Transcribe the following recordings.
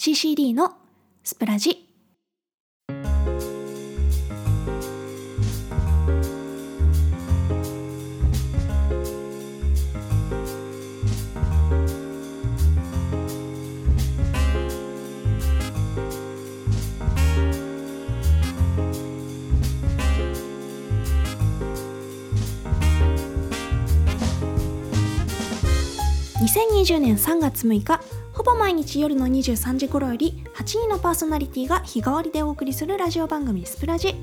CCD のスプラジ。2020年3月6日ほぼ毎日夜の23時頃より8人のパーソナリティが日替わりでお送りするラジオ番組スプラジ。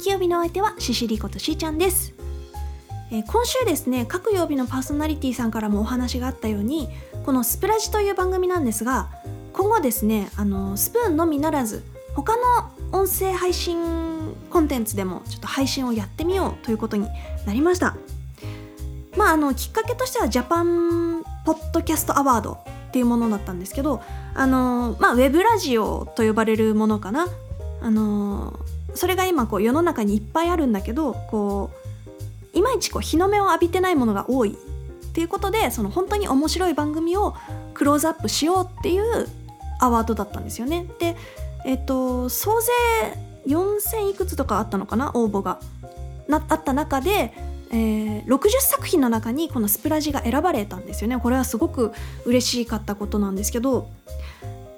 金曜日の相手はシシリことしーちゃんです、えー今週ですね各曜日のパーソナリティさんからもお話があったようにこのスプラジという番組なんですが今後ですねあのスプーンのみならず他の音声配信コンテンツでもちょっと配信をやってみようということになりました。まああのきっかけとしてはジャパンポッドキャストアワードっていうものだったんですけどあのまあウェブラジオと呼ばれるものかなあのそれが今こう世の中にいっぱいあるんだけどこういまいちこう日の目を浴びてないものが多いっていうことでその本当に面白い番組をクローズアップしようっていうアワードだったんですよね。でえっと総勢4,000いくつとかあったのかな応募がなあった中でえー60作品の中にこのスプラジが選ばれたんですよね。これはすごく嬉しかったことなんですけど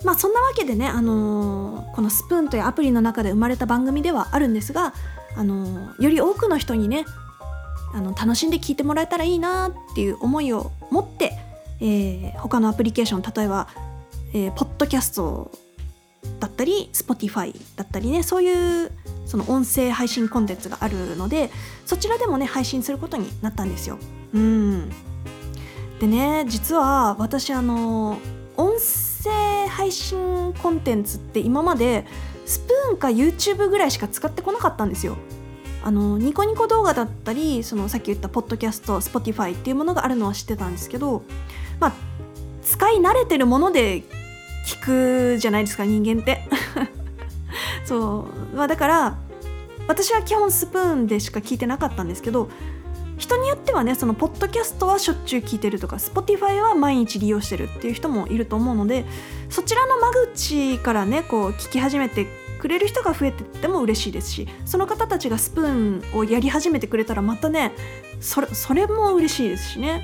まあそんなわけでね、あのーこのスプーンというアプリの中で生まれた番組ではあるんですが、あのーより多くの人にねあの楽しんで聞いてもらえたらいいなっていう思いを持って、えー他のアプリケーション例えば、えーポッドキャストだったり Spotify だったりねそういうその音声配信コンテンツがあるのでそちらでもね配信することになったんですよ。うんでね実は私あの音声配信コンテンツって今までスプーンか YouTube ぐらいしか使ってこなかったんですよ。あのニコニコ動画だったりそのさっき言ったポッドキャスト Spotify っていうものがあるのは知ってたんですけどまあ使い慣れてるもので聞くじゃないですか人間って。そう、まあ、だから私は基本スプーンでしか聞いてなかったんですけど人によってはねそのポッドキャストはしょっちゅう聞いてるとか Spotify は毎日利用してるっていう人もいると思うのでそちらの間口からねこう聞き始めてくれる人が増えてっても嬉しいですしその方たちがスプーンをやり始めてくれたらまたねそれそれも嬉しいですしね、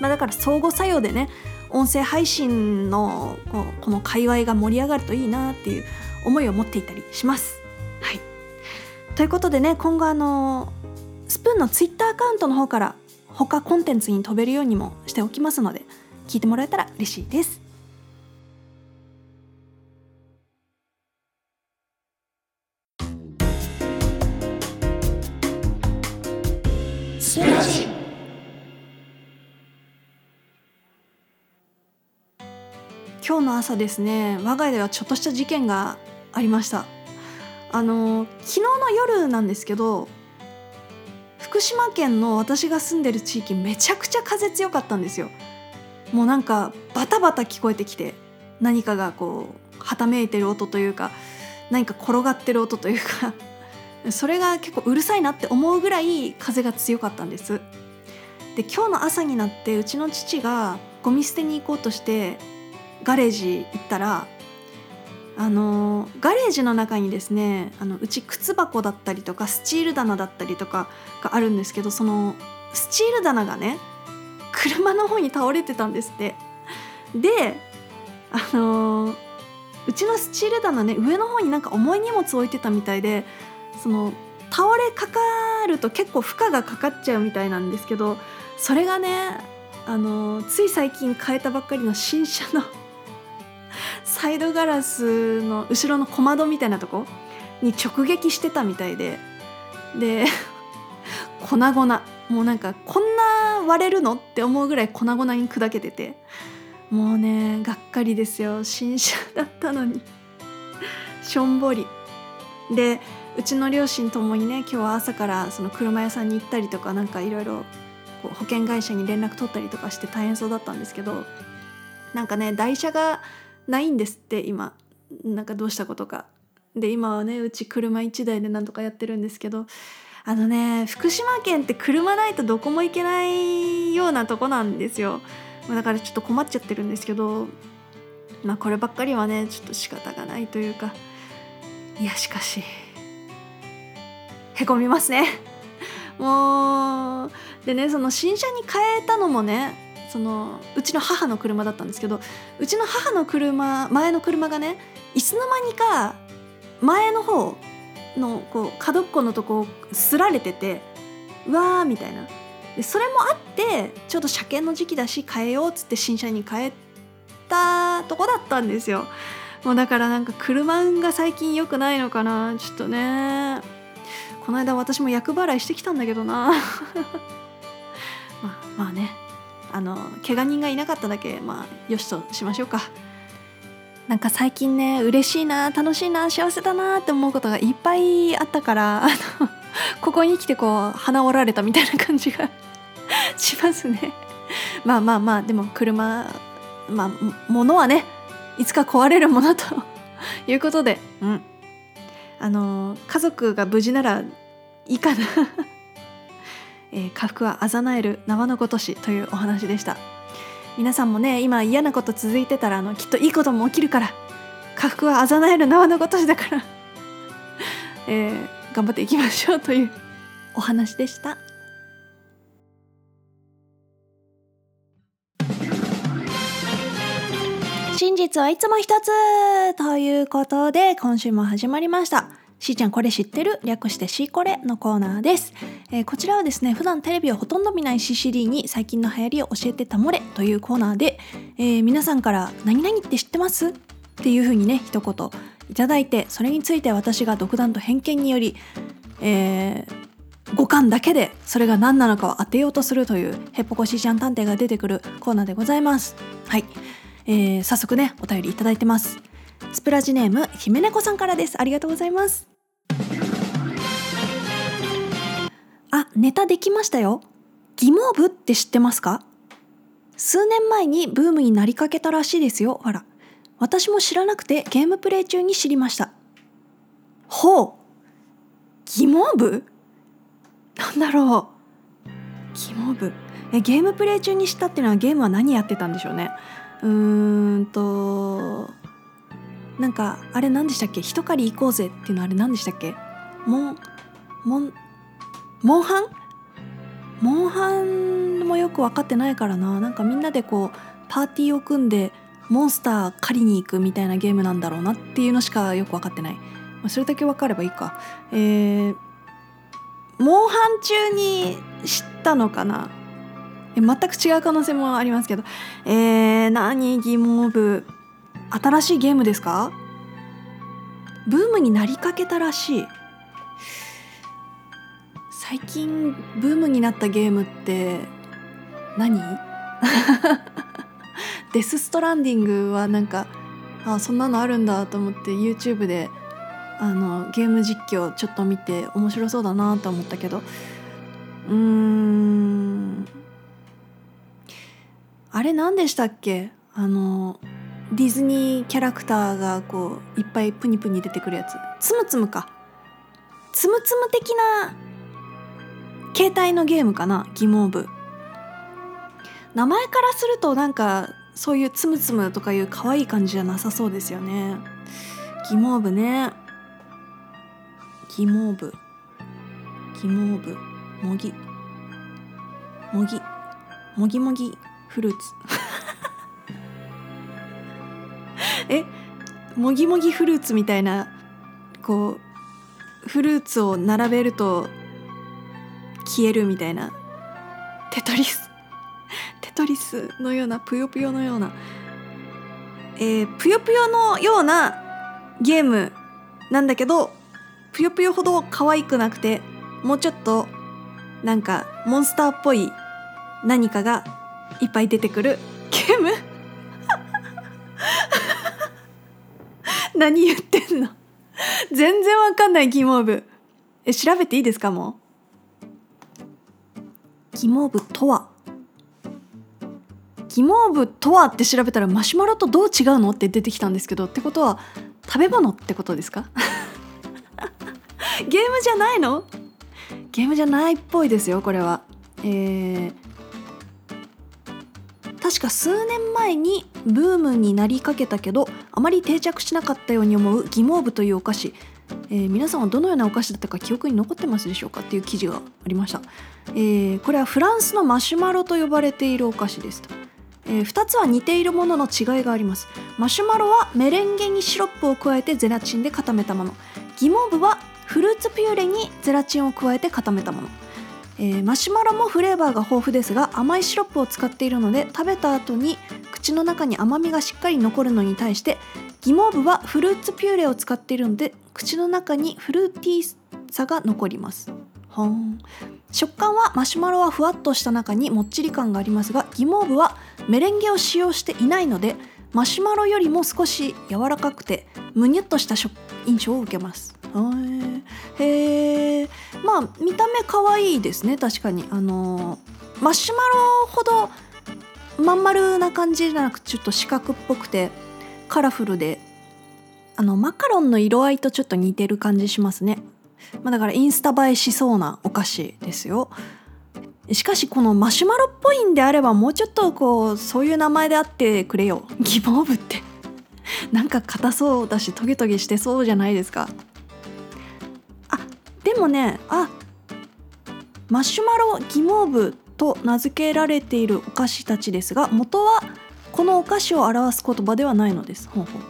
まあ、だから相互作用でね音声配信のこの界隈が盛り上がるといいなっていう思いを持っていたりします。はい、ということでね今後あのスプーンのツイッターアカウントの方から他コンテンツに飛べるようにもしておきますので聞いてもらえたら嬉しいです。今日の朝ですね我が家ではちょっとした事件がありました。あの昨日の夜なんですけど福島県の私が住んでる地域めちゃくちゃ風強かったんですよ。もうなんかバタバタ聞こえてきて何かがこうはためいてる音というか何か転がってる音というか それが結構うるさいなって思うぐらい風が強かったんです。で今日の朝になってうちの父がゴミ捨てに行こうとしてガレージ行ったらあのガレージの中にですねあのうち靴箱だったりとかスチール棚だったりとかがあるんですけどそのスチール棚がね車の方に倒れてたんですって。であのうちのスチール棚ね上の方になんか重い荷物置いてたみたいでその倒れかかると結構負荷がかかっちゃうみたいなんですけどそれがねあのつい最近変えたばっかりの新車のサイドガラスの後ろの小窓みたいなとこに直撃してたみたいで。で 粉々。もうなんかこんな割れるのって思うぐらい粉々に砕けてて。もうねがっかりですよ。新車だったのに。しょんぼり。でうちの両親ともにね今日は朝からその車屋さんに行ったりとかなんかいろいろ保険会社に連絡取ったりとかして大変そうだったんですけどなんかね台車がないんですって今。なんかどうしたことか。で今はねうち車1台でなんとかやってるんですけど。あのね福島県って車ないとどこも行けないようなとこなんですよ。だからちょっと困っちゃってるんですけど。まあこればっかりはねちょっと仕方がないというか。いやしかし。へこみますね。もう。でねその新車に変えたのもねそのうちの母の車だったんですけどうちの母の車前の車がねいつの間にか前の方のこう角っこのとこをすられててうわーみたいな。でそれもあってちょっと車検の時期だし変えようっつって新車に変えたとこだったんですよ。もうだからなんか車が最近良くないのかな。ちょっとね。この間私も厄払いしてきたんだけどな。まあまあね。あの怪我人がいなかっただけまあよしとしましょうか。なんか最近ね嬉しいな楽しいな幸せだなって思うことがいっぱいあったからあのここに来てこう鼻折られたみたいな感じが しますね。まあまあまあでも車まあ物はねいつか壊れるものと いうことでうん。あの家族が無事ならいいかな。えー、家福はあざなえる縄のごとしというお話でした。皆さんもね今嫌なこと続いてたらあのきっといいことも起きるから家福はあざなえる縄のごとしだから えー、頑張っていきましょうというお話でした。真実はいつも一つということで今週も始まりました。しーちゃんこれ知ってる？略してしーこれのコーナーです、えー、こちらはですね普段テレビをほとんど見ないシシリに最近の流行りを教えてたもれというコーナーで、えー、皆さんから何々って知ってますっていう風にね一言いただいてそれについて私が独断と偏見により、えー、五感だけでそれが何なのかを当てようとするというヘッポコしーちゃん探偵が出てくるコーナーでございます。はい、えー、早速ねお便りいただいてます。スプラジネーム姫猫さんからです。ありがとうございます。あネタできましたよ。ギモーブって知ってますか？数年前にブームになりかけたらしいですよ。ほら私も知らなくてゲームプレイ中に知りました。ほう。ギモーブなんだろう。ギモーブえゲームプレイ中に知ったっていうのはゲームは何やってたんでしょうね。うーんとなんかあれ何でしたっけ？一狩り行こうぜっていうのあれ何でしたっけ？モンモンモンハン？モンハンもよく分かってないからな。なんかみんなでこうパーティーを組んでモンスター狩りに行くみたいなゲームなんだろうなっていうのしかよく分かってない、まあ、それだけ分かればいいか。えー、モンハン中に知ったのかな？え全く違う可能性もありますけど。えー、何ギモーブ新しいゲームですか？ブームになりかけたらしい。最近ブームになったゲームって何？デス・ストランディングはなんかあそんなのあるんだと思って YouTube であのゲーム実況ちょっと見て面白そうだなと思ったけど。うーん。あれ何でしたっけ？あのディズニーキャラクターがこういっぱいプニプニ出てくるやつ。つむつむか。つむつむ的な携帯のゲームかな。ギモーブ名前からするとなんかそういうつむつむとかいう可愛い感じじゃなさそうですよね。ギモーブね。ギモーブギモーブもぎもぎもぎもぎフルーツ。えもぎもぎフルーツみたいなこうフルーツを並べると消えるみたいな。テトリス。テトリスのようなぷよぷよのような。えー、ぷよぷよのようなゲームなんだけどぷよぷよほど可愛くなくてもうちょっとなんかモンスターっぽい何かがいっぱい出てくるゲーム。何言ってんの？全然わかんないキモーブえ調べていいですかもう？キモーブとは？キモーブとはって調べたらマシュマロとどう違うの？って出てきたんですけどってことは食べ物ってことですか？ゲームじゃないの？ゲームじゃないっぽいですよこれは。えー、確か数年前にブームになりかけたけどあまり定着しなかったように思うギモーブというお菓子、えー、皆さんはどのようなお菓子だったか記憶に残ってますでしょうかっていう記事がありました、えー、これはフランスのマシュマロと呼ばれているお菓子ですと、えー、2つは似ているものの違いがあります。マシュマロはメレンゲにシロップを加えてゼラチンで固めたもの。ギモーブはフルーツピューレにゼラチンを加えて固めたもの。えー、マシュマロもフレーバーが豊富ですが甘いシロップを使っているので食べた後に口の中に甘みがしっかり残るのに対してギモーブはフルーツピューレを使っているので口の中にフルーティーさが残ります。食感はマシュマロはふわっとした中にもっちり感がありますがギモーブはメレンゲを使用していないのでマシュマロよりも少し柔らかくてむにゅっとした印象を受けます。へえまあ見た目可愛いですね確かに。あのマシュマロほどまん丸な感じじゃなくちょっと四角っぽくてカラフルであのマカロンの色合いとちょっと似てる感じしますね、まあ、だからインスタ映えしそうなお菓子ですよ。しかしこのマシュマロっぽいんであればもうちょっとこうそういう名前であってくれよ。ギボーブって。なんか硬そうだしトゲトゲしてそうじゃないですか。あでもねあマシュマロギモーブと名付けられているお菓子たちですが元はこのお菓子を表す言葉ではないのです。ほうほう、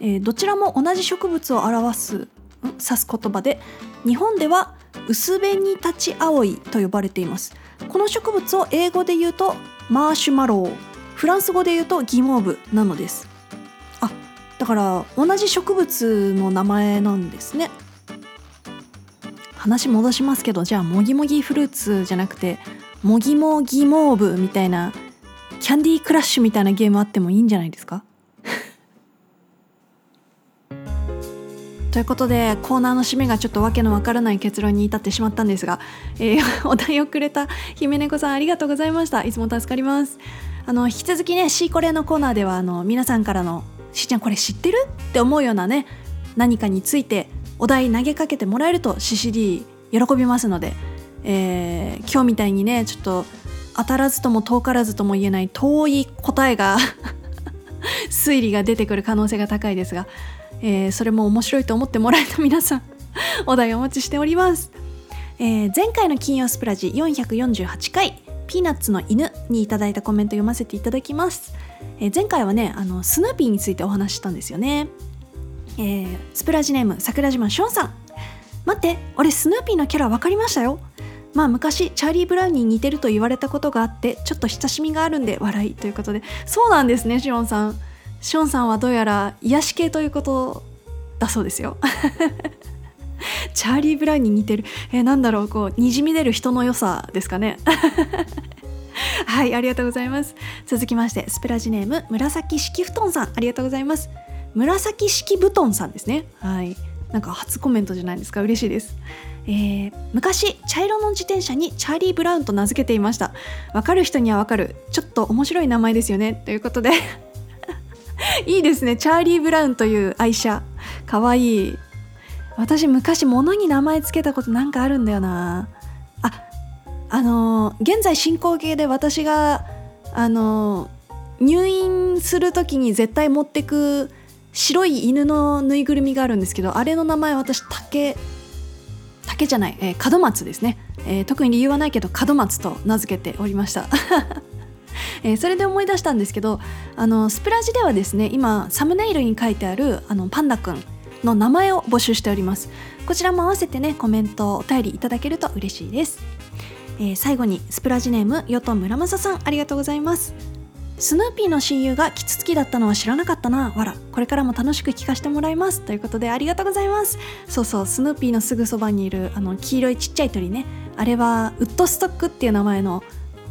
えー、どちらも同じ植物を表す指す言葉で日本では薄紅立ち青いと呼ばれています。この植物を英語で言うとマーシュマローフランス語で言うとギモーブなのです。あだから同じ植物の名前なんですね。話戻しますけどじゃあもぎもぎフルーツじゃなくてもぎもぎモーブみたいなキャンディークラッシュみたいなゲームあってもいいんじゃないですか？ということでコーナーの締めがちょっとわけのわからない結論に至ってしまったんですが、えー、お題をくれた姫猫さんありがとうございました。いつも助かります。あの引き続きねシーコレのコーナーではあの皆さんからの「しーちゃんこれ知ってる?」って思うようなね何かについてお題投げかけてもらえると CCD 喜びますので、えー、今日みたいにねちょっと当たらずとも遠からずとも言えない遠い答えが 推理が出てくる可能性が高いですが、えー、それも面白いと思ってもらえた皆さんお題お待ちしております、えー、前回の金曜スプラジ448回ピーナッツの犬にいただいたコメント読ませていただきます、え、前回はねあのスヌーピーについてお話ししたんですよね。えー、スプラジネーム桜島ションさん。待って俺スヌーピーのキャラ分かりましたよ。まあ昔チャーリー・ブラウンに似てると言われたことがあってちょっと親しみがあるんで笑いということで。そうなんですねシオンさん。シオンさんはどうやら癒し系ということだそうですよ。チャーリー・ブラウンに似てる。えー、なんだろうこうにじみ出る人の良さですかね。はいありがとうございます。続きましてスプラジネーム紫式布団さん。ありがとうございます。紫式布団さんですね。はい。なんか初コメントじゃないですか。嬉しいです、えー、昔茶色の自転車にチャーリー・ブラウンと名付けていました。わかる人にはわかる。ちょっと面白い名前ですよね。ということで。いいですね。チャーリー・ブラウンという愛車。かわいい。私昔物に名前つけたことなんかあるんだよな。ああのー、現在進行形で私があのー、入院する時に絶対持ってく白い犬のぬいぐるみがあるんですけどあれの名前私竹竹じゃない、えー、門松ですね、えー、特に理由はないけど門松と名付けておりました。えー、それで思い出したんですけどあのスプラジではですね今サムネイルに書いてあるあのパンダくんの名前を募集しております。こちらも合わせてねコメントお便りいただけると嬉しいです、えー、最後にスプラジネームヨト村正さんありがとうございます。スヌーピーの親友がキツツキだったのは知らなかったな。わらこれからも楽しく聞かせてもらいます。ということでありがとうございます。そうそうスヌーピーのすぐそばにいるあの黄色いちっちゃい鳥ね。あれはウッドストックっていう名前の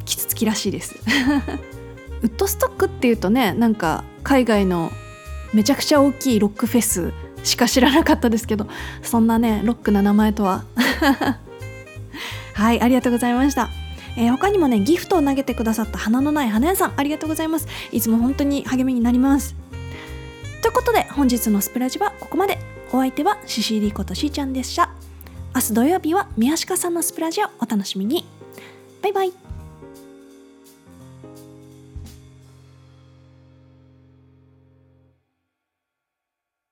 キツツキらしいです。ウッドストックっていうとねなんか海外のめちゃくちゃ大きいロックフェスしか知らなかったですけどそんなねロックな名前とは。はいありがとうございました。えー、他にもねギフトを投げてくださった花のない花屋さんありがとうございます。いつも本当に励みになります。ということで本日のスプラジはここまで。お相手はシシリことしーちゃんでした。明日土曜日は宮鹿さんのスプラジをお楽しみに。バイバイ。